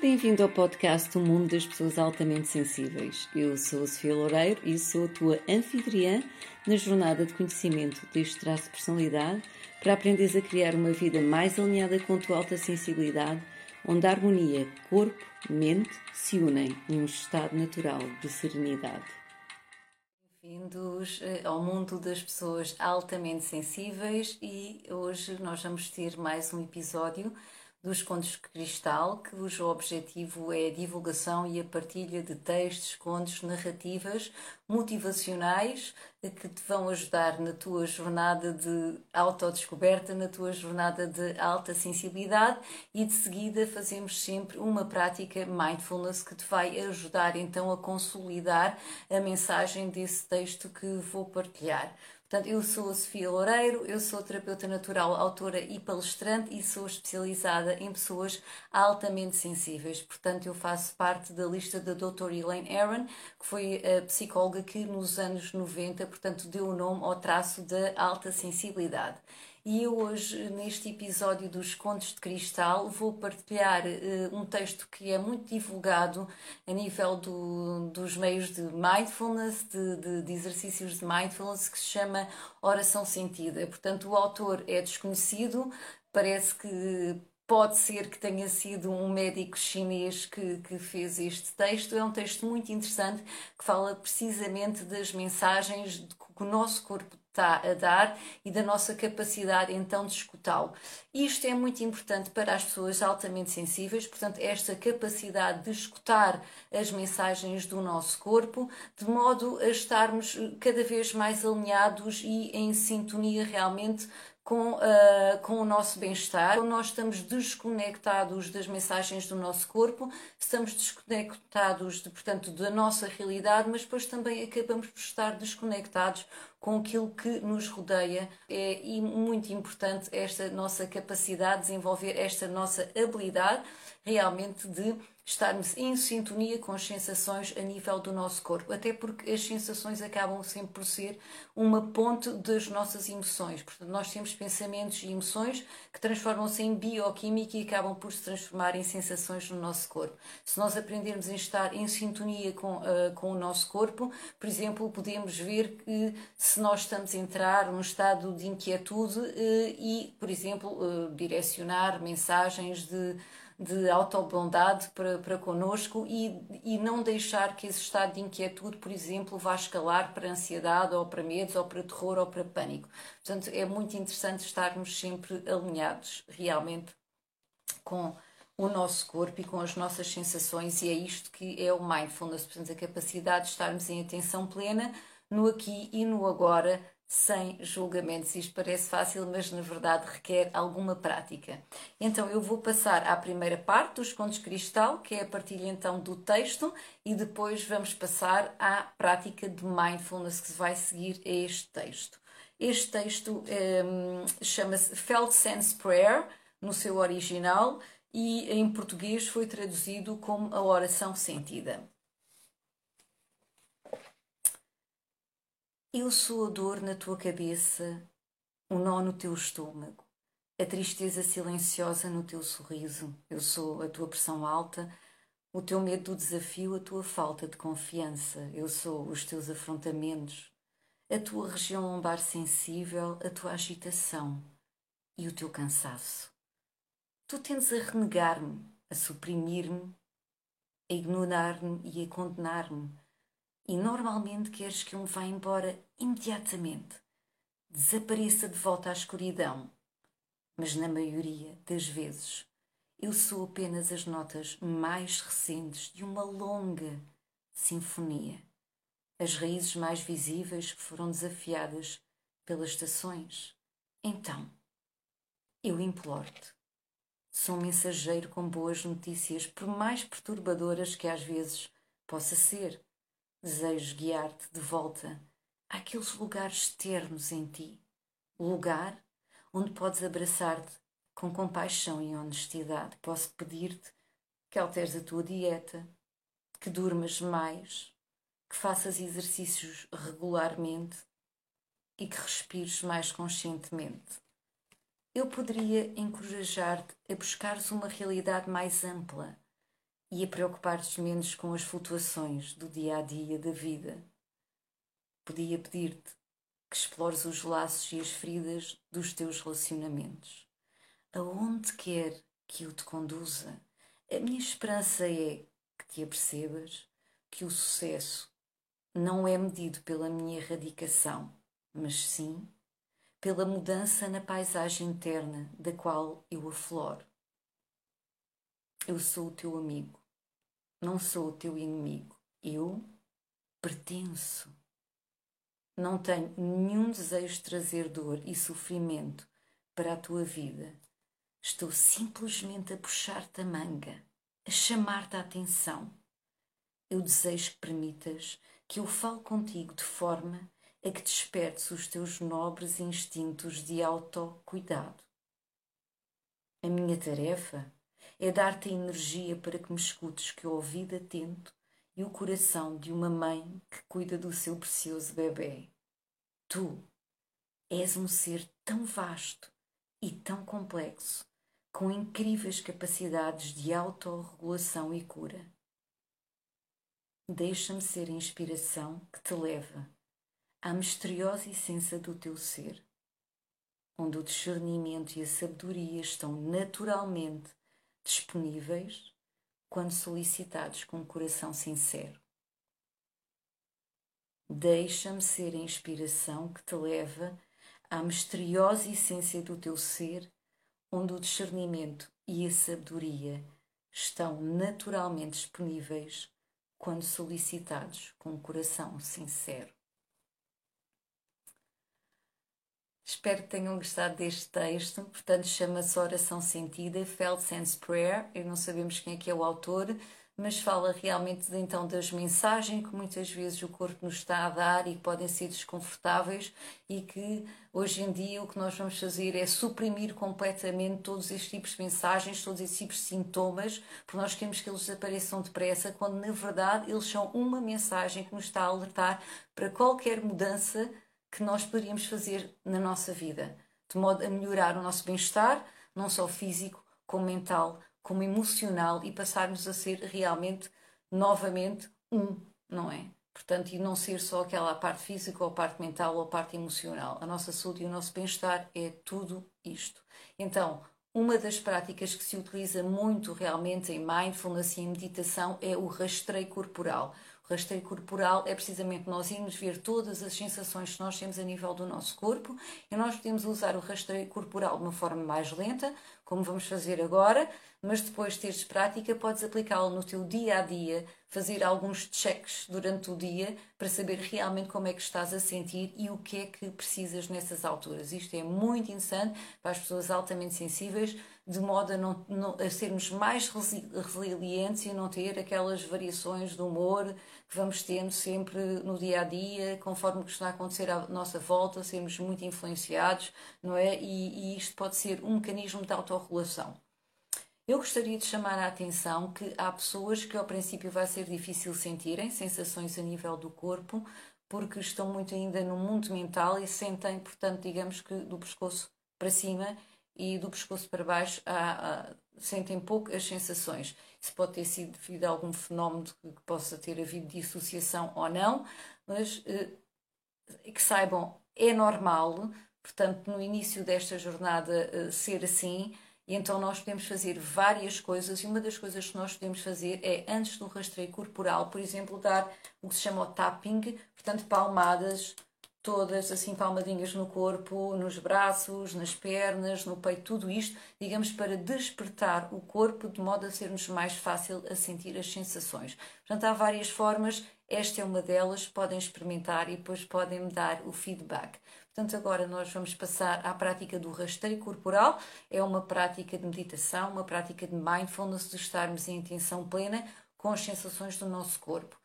Bem-vindo ao podcast O Mundo das Pessoas Altamente Sensíveis. Eu sou a Sofia Loureiro e sou a tua anfitriã na jornada de conhecimento deste traço de personalidade para aprenderes a criar uma vida mais alinhada com a tua alta sensibilidade, onde a harmonia corpo-mente se unem num estado natural de serenidade. Bem-vindos eh, ao mundo das pessoas altamente sensíveis e hoje nós vamos ter mais um episódio dos Contos de Cristal, cujo objetivo é a divulgação e a partilha de textos, contos, narrativas motivacionais que te vão ajudar na tua jornada de autodescoberta, na tua jornada de alta sensibilidade e de seguida fazemos sempre uma prática mindfulness que te vai ajudar então a consolidar a mensagem desse texto que vou partilhar. Portanto, eu sou a Sofia Loureiro, eu sou terapeuta natural, autora e palestrante e sou especializada em pessoas altamente sensíveis. Portanto, eu faço parte da lista da Dr. Elaine Aaron, que foi a psicóloga que nos anos 90, portanto, deu o nome ao traço da alta sensibilidade. E eu hoje, neste episódio dos Contos de Cristal, vou partilhar uh, um texto que é muito divulgado a nível do, dos meios de mindfulness, de, de, de, exercícios de mindfulness, que se chama Oração Sentida. Portanto, o autor é desconhecido, parece que pode ser que tenha sido um médico chinês que, que fez este texto. É um texto muito interessante que fala precisamente das mensagens que o nosso corpo está a dar e da nossa capacidade então de escutá-lo. Isto é muito importante para as pessoas altamente sensíveis, portanto, esta capacidade de escutar as mensagens do nosso corpo, de modo a estarmos cada vez mais alinhados e em sintonia realmente com, uh, com o nosso bem-estar. Quando nós estamos desconectados das mensagens do nosso corpo, estamos desconectados, de, portanto, da nossa realidade, mas depois também acabamos por estar desconectados com aquilo que nos rodeia. É e muito importante esta nossa capacidade de desenvolver esta nossa habilidade realmente de estarmos em sintonia com as sensações a nível do nosso corpo, até porque as sensações acabam sempre por ser uma ponte das nossas emoções. Portanto, nós temos pensamentos e emoções que transformam-se em bioquímica e acabam por se transformar em sensações no nosso corpo. Se nós aprendermos a estar em sintonia com, uh, com o nosso corpo, por exemplo, podemos ver que se nós estamos a entrar num estado de inquietude uh, e, por exemplo, uh, direcionar mensagens de de autobondade para, para connosco e, e não deixar que esse estado de inquietude, por exemplo, vá escalar para ansiedade ou para medos ou para terror ou para pânico. Portanto, é muito interessante estarmos sempre alinhados realmente com o nosso corpo e com as nossas sensações, e é isto que é o mindfulness, portanto, a capacidade de estarmos em atenção plena no aqui e no agora sem julgamentos. Isto parece fácil, mas na verdade requer alguma prática. Então eu vou passar à primeira parte dos contos cristal, que é a partilha então do texto, e depois vamos passar à prática de mindfulness que vai seguir a este texto. Este texto um, chama-se Felt Sense Prayer, no seu original, e em português foi traduzido como a oração sentida. Eu sou a dor na tua cabeça, o nó no teu estômago, a tristeza silenciosa no teu sorriso. Eu sou a tua pressão alta, o teu medo do desafio, a tua falta de confiança. Eu sou os teus afrontamentos, a tua região lombar sensível, a tua agitação e o teu cansaço. Tu tendes a renegar-me, a suprimir-me, a ignorar-me e a condenar-me e normalmente queres que eu me vá embora imediatamente, desapareça de volta à escuridão. Mas na maioria das vezes eu sou apenas as notas mais recentes de uma longa sinfonia, as raízes mais visíveis que foram desafiadas pelas estações. Então, eu imploro-te. Sou um mensageiro com boas notícias, por mais perturbadoras que às vezes possa ser Desejo guiar-te de volta àqueles lugares ternos em ti, lugar onde podes abraçar-te com compaixão e honestidade. Posso pedir-te que alteres a tua dieta, que durmas mais, que faças exercícios regularmente e que respires mais conscientemente. Eu poderia encorajar-te a buscares uma realidade mais ampla, e a preocupar-te menos com as flutuações do dia a dia da vida. Podia pedir-te que explores os laços e as feridas dos teus relacionamentos. Aonde quer que eu te conduza, a minha esperança é que te apercebas que o sucesso não é medido pela minha erradicação, mas sim pela mudança na paisagem interna da qual eu afloro. Eu sou o teu amigo, não sou o teu inimigo. Eu pertenço. Não tenho nenhum desejo de trazer dor e sofrimento para a tua vida. Estou simplesmente a puxar-te a manga, a chamar-te a atenção. Eu desejo que permitas que eu fale contigo de forma a que despertes os teus nobres instintos de autocuidado. A minha tarefa é dar-te a energia para que me escutes que o ouvido atento e o coração de uma mãe que cuida do seu precioso bebê. Tu és um ser tão vasto e tão complexo, com incríveis capacidades de autorregulação e cura. Deixa-me ser a inspiração que te leva à misteriosa essência do teu ser, onde o discernimento e a sabedoria estão naturalmente disponíveis quando solicitados com um coração sincero. Deixa-me ser a inspiração que te leva à misteriosa essência do teu ser, onde o discernimento e a sabedoria estão naturalmente disponíveis quando solicitados com um coração sincero. Espero que tenham gostado deste texto. Portanto, chama-se Oração Sentida, Felt Sense Prayer. E não sabemos quem é que é o autor, mas fala realmente então das mensagens que muitas vezes o corpo nos está a dar e que podem ser desconfortáveis e que hoje em dia o que nós vamos fazer é suprimir completamente todos estes tipos de mensagens, todos estes tipos de sintomas, porque nós queremos que eles desapareçam depressa, quando na verdade eles são uma mensagem que nos está a alertar para qualquer mudança que nós poderíamos fazer na nossa vida, de modo a melhorar o nosso bem-estar, não só físico, como mental, como emocional e passarmos a ser realmente, novamente, um, não é? Portanto, e não ser só aquela parte física ou parte mental ou parte emocional. A nossa saúde e o nosso bem-estar é tudo isto. Então, uma das práticas que se utiliza muito realmente em mindfulness e em meditação é o rastreio corporal rastreio corporal é precisamente nós irmos ver todas as sensações que nós temos a nível do nosso corpo e nós podemos usar o rastreio corporal de uma forma mais lenta, como vamos fazer agora, mas depois de teres prática, podes aplicá-lo no teu dia a dia, fazer alguns checks durante o dia para saber realmente como é que estás a sentir e o que é que precisas nessas alturas. Isto é muito interessante para as pessoas altamente sensíveis, de modo a, não, não, a sermos mais resilientes e não ter aquelas variações de humor que vamos tendo sempre no dia a dia, conforme o que está a acontecer à nossa volta, sermos muito influenciados, não é? E, e isto pode ser um mecanismo de autorregulação. Eu gostaria de chamar a atenção que há pessoas que ao princípio vai ser difícil sentirem sensações a nível do corpo, porque estão muito ainda no mundo mental e sentem, portanto, digamos que do pescoço para cima e do pescoço para baixo há, há, sentem poucas sensações. Isso pode ter sido devido a algum fenómeno que, possa ter havido dissociação ou não, mas eh, que saibam, é normal, portanto, no início desta jornada eh, ser assim. E então nós podemos fazer várias coisas e uma das coisas que nós podemos fazer é, antes do rastreio corporal, por exemplo, dar o que se chama o tapping, portanto, palmadas todas assim palmadinhas no corpo, nos braços, nas pernas, no peito, tudo isto, digamos, para despertar o corpo de modo a ser-nos mais fácil a sentir as sensações. Portanto, há várias formas, esta é uma delas, podem experimentar e depois podem me dar o feedback. Portanto, agora nós vamos passar à prática do rastreio corporal. É uma prática de meditação, uma prática de mindfulness, de estarmos em intenção plena com as sensações do nosso corpo.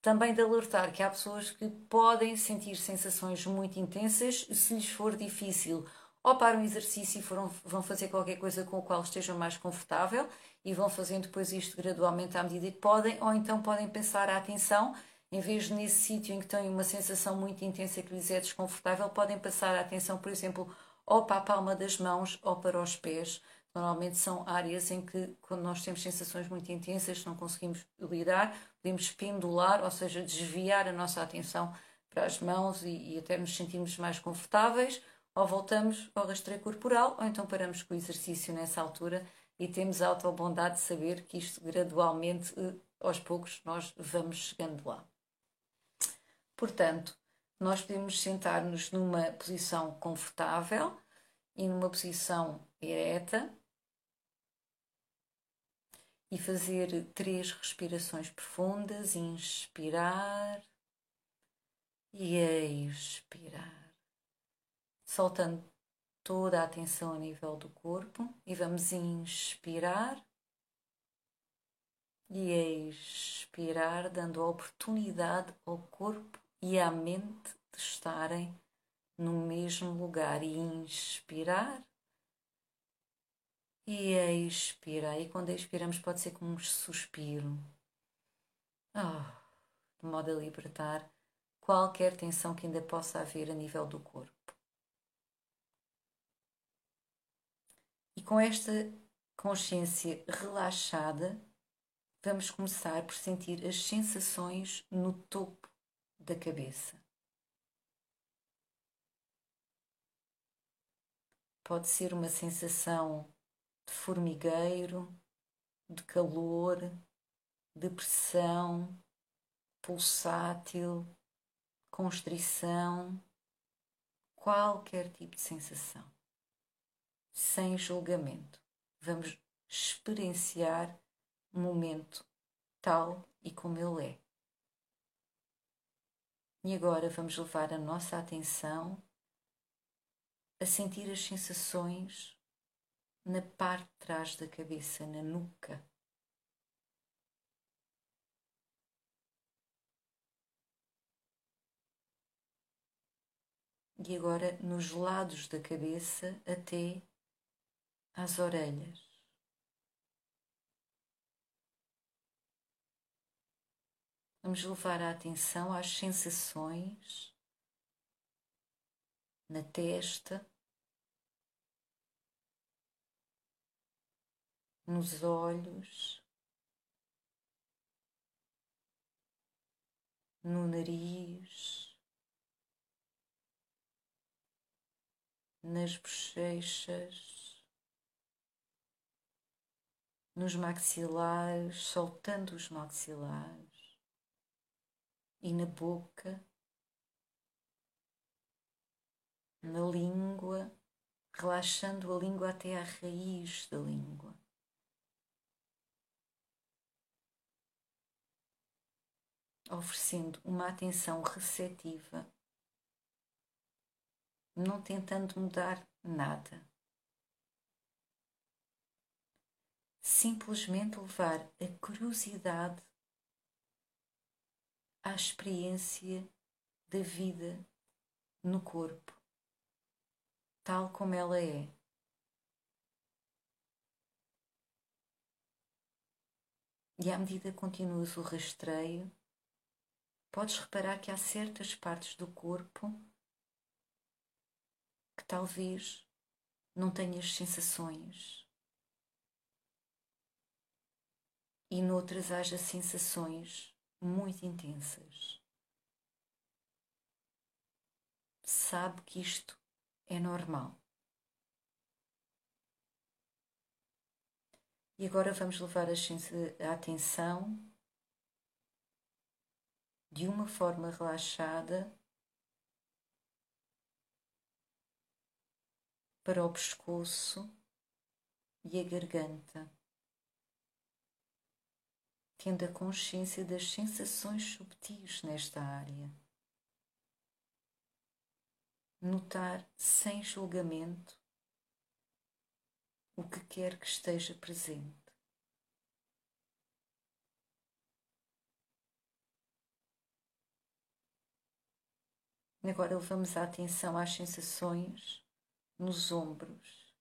Também de alertar que há pessoas que podem sentir sensações muito intensas se lhes for difícil ou para um exercício e foram, vão fazer qualquer coisa com o qual estejam mais confortável e vão fazendo depois isto gradualmente à medida que podem, ou então podem pensar a atenção, em vez de nesse sítio em que têm uma sensação muito intensa que lhes é desconfortável, podem passar a atenção, por exemplo, ou para a palma das mãos ou para os pés, Normalmente são áreas em que, quando nós temos sensações muito intensas, não conseguimos lidar, podemos pendular, ou seja, desviar a nossa atenção para as mãos e, e até nos sentirmos mais confortáveis, ou voltamos ao rastreio corporal, ou então paramos com o exercício nessa altura e temos a autobondade de saber que isto gradualmente, eh, aos poucos, nós vamos chegando lá. Portanto, nós podemos sentar-nos numa posição confortável e numa posição ereta e fazer três respirações profundas, inspirar e expirar, soltando toda a atenção a nível do corpo e vamos inspirar e expirar, dando oportunidade ao corpo e à mente de estarem no mesmo lugar. E inspirar e expirar. E quando expiramos pode ser como um suspiro. Oh, de modo a libertar qualquer tensão que ainda possa haver a nível do corpo. E com esta consciência relaxada, vamos começar por sentir as sensações no topo da cabeça. Pode ser uma sensação de formigueiro, de calor, de pressão, pulsátil, constrição, qualquer tipo de sensação. Sem julgamento. Vamos experienciar o momento tal e como ele é. E agora vamos levar a nossa atenção a sentir as sensações na parte de trás da cabeça, na nuca. e agora nos lados da cabeça até às orelhas. Vamos levar a atenção às sensações na testa, nos olhos, no nariz. nas bochechas, nos maxilares, soltando os maxilares e na boca, na língua, relaxando a língua até à raiz da língua. Oferecendo uma atenção receptiva não tentando mudar nada. Simplesmente levar a curiosidade à experiência da vida no corpo, tal como ela é. E à medida que continuas o rastreio, podes reparar que há certas partes do corpo que talvez não tenhas sensações e noutras haja sensações muito intensas. Sabe que isto é normal. E agora vamos levar a atenção de uma forma relaxada para o pescoço e a garganta, tendo a consciência das sensações subtis nesta área. Notar sem julgamento o que quer que esteja presente. Agora levamos a atenção às sensações nos ombros,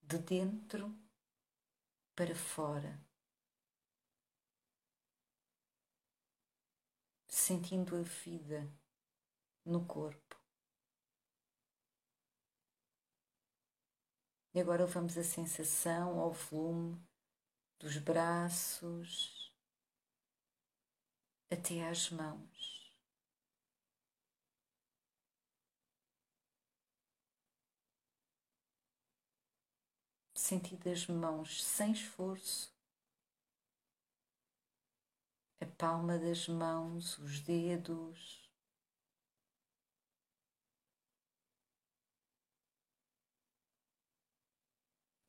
de dentro para fora, sentindo a vida no corpo. E agora levamos a sensação ao volume dos braços até às mãos. Sentido as mãos sem esforço, a palma das mãos, os dedos.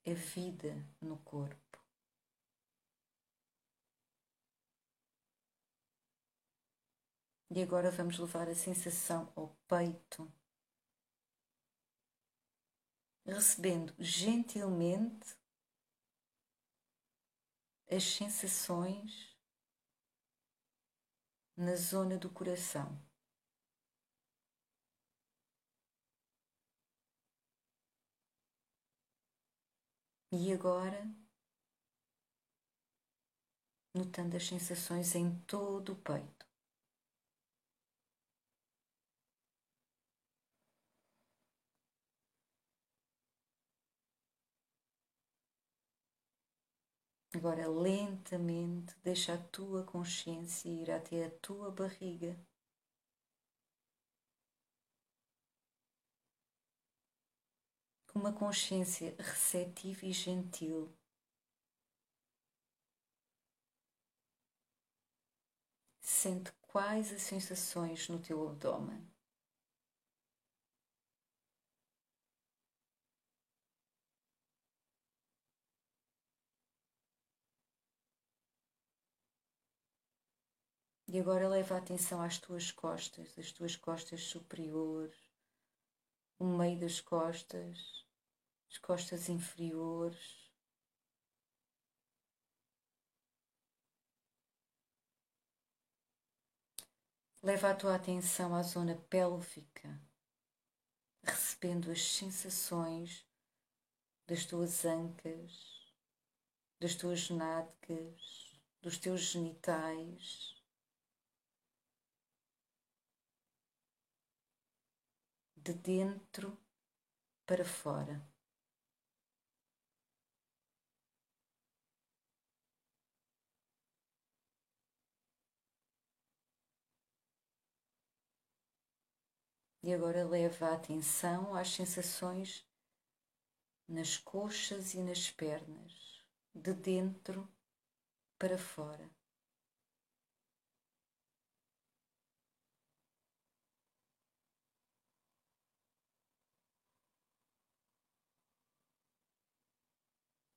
a vida no corpo. E agora vamos levar a sensação ao peito, recebendo gentilmente as sensações na zona do coração. E agora, notando as sensações em todo o peito. Agora, lentamente, deixa a tua consciência ir até a tua barriga. com uma consciência receptiva e gentil. Sente quais as sensações no teu abdômen. E agora leva a atenção às tuas costas, as tuas costas superiores, o meio das costas, as costas inferiores. Leva a tua atenção à zona pélvica, recebendo as sensações das tuas ancas, das tuas nádegas, dos teus genitais. De dentro para fora. E agora leva a atenção às sensações nas coxas e nas pernas, de dentro para fora.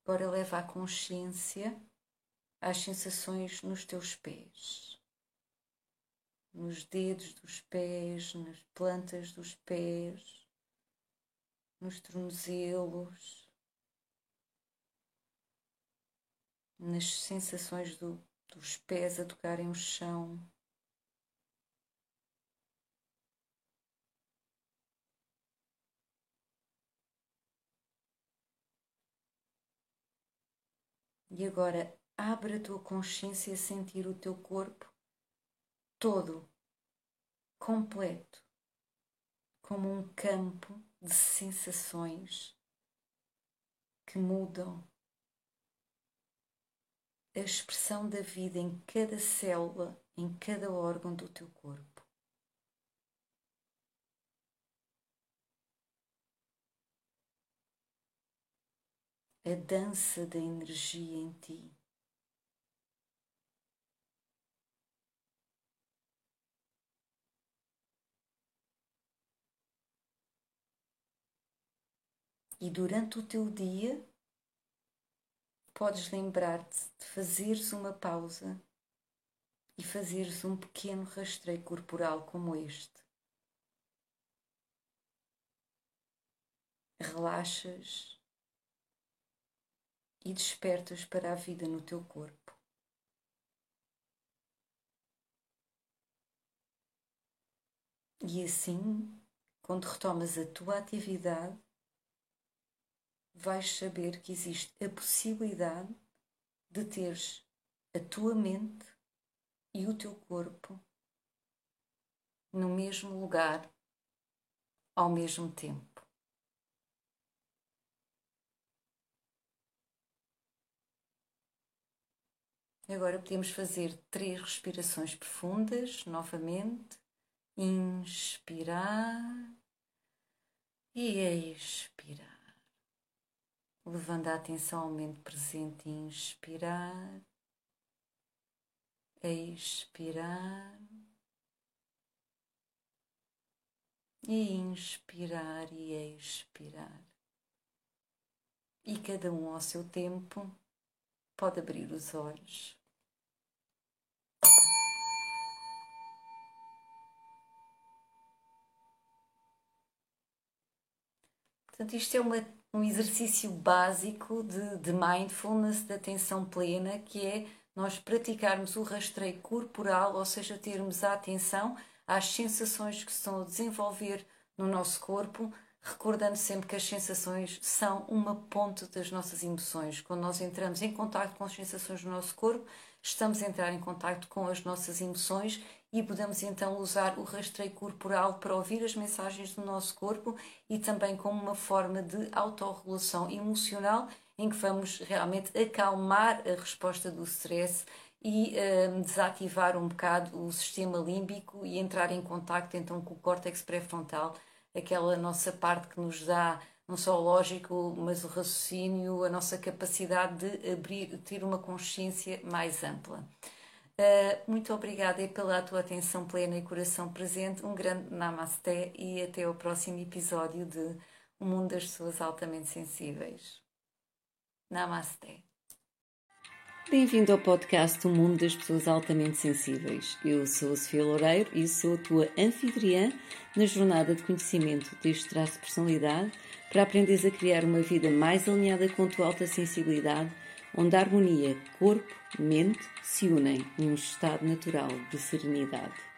Agora leva a consciência às sensações nos teus pés, nos dedos dos pés, nas plantas dos pés, nos tornozelos, nas sensações do, dos pés a tocarem o chão. E agora abre a tua consciência a sentir o teu corpo todo, completo, como um campo de sensações que mudam a expressão da vida em cada célula, em cada órgão do teu corpo. A dança da energia em ti. E durante o teu dia, podes lembrar-te de fazeres uma pausa e fazeres um pequeno rastreio corporal como este. Relaxas e despertas para a vida no teu corpo. E assim, quando retomas a tua atividade, vais saber que existe a possibilidade de teres a tua mente e o teu corpo no mesmo lugar ao mesmo tempo. Agora podemos fazer três respirações profundas novamente. Inspirar e expirar. Levando a atenção ao momento presente, inspirar, expirar e inspirar e expirar. E cada um ao seu tempo pode abrir os olhos. Portanto, isto é uma, um exercício básico de, de mindfulness, de atenção plena, que é nós praticarmos o rastreio corporal, ou seja, termos a atenção às sensações que se estão a desenvolver no nosso corpo, recordando sempre que as sensações são uma ponte das nossas emoções. Quando nós entramos em contato com as sensações do nosso corpo, estamos a entrar em contato com as nossas emoções e podemos então usar o rastreio corporal para ouvir as mensagens do nosso corpo e também como uma forma de autorregulação emocional em que vamos realmente acalmar a resposta do stress e uh, desativar um bocado o sistema límbico e entrar em contacto então com o córtex pré-frontal aquela nossa parte que nos dá não só o lógico, mas o raciocínio, a nossa capacidade de abrir, ter uma consciência mais ampla. Uh, muito obrigada pela tua atenção plena e coração presente. Um grande namasté e até ao próximo episódio de O Mundo das Pessoas Altamente Sensíveis. Namasté. Bem-vindo ao podcast O Mundo das Pessoas Altamente Sensíveis. Eu sou a Sofia Loureiro e sou a tua anfitriã na jornada de conhecimento deste traço de personalidade para aprenderes a criar uma vida mais alinhada com a tua alta sensibilidade, onde a harmonia corpo-mente se unem num estado natural de serenidade.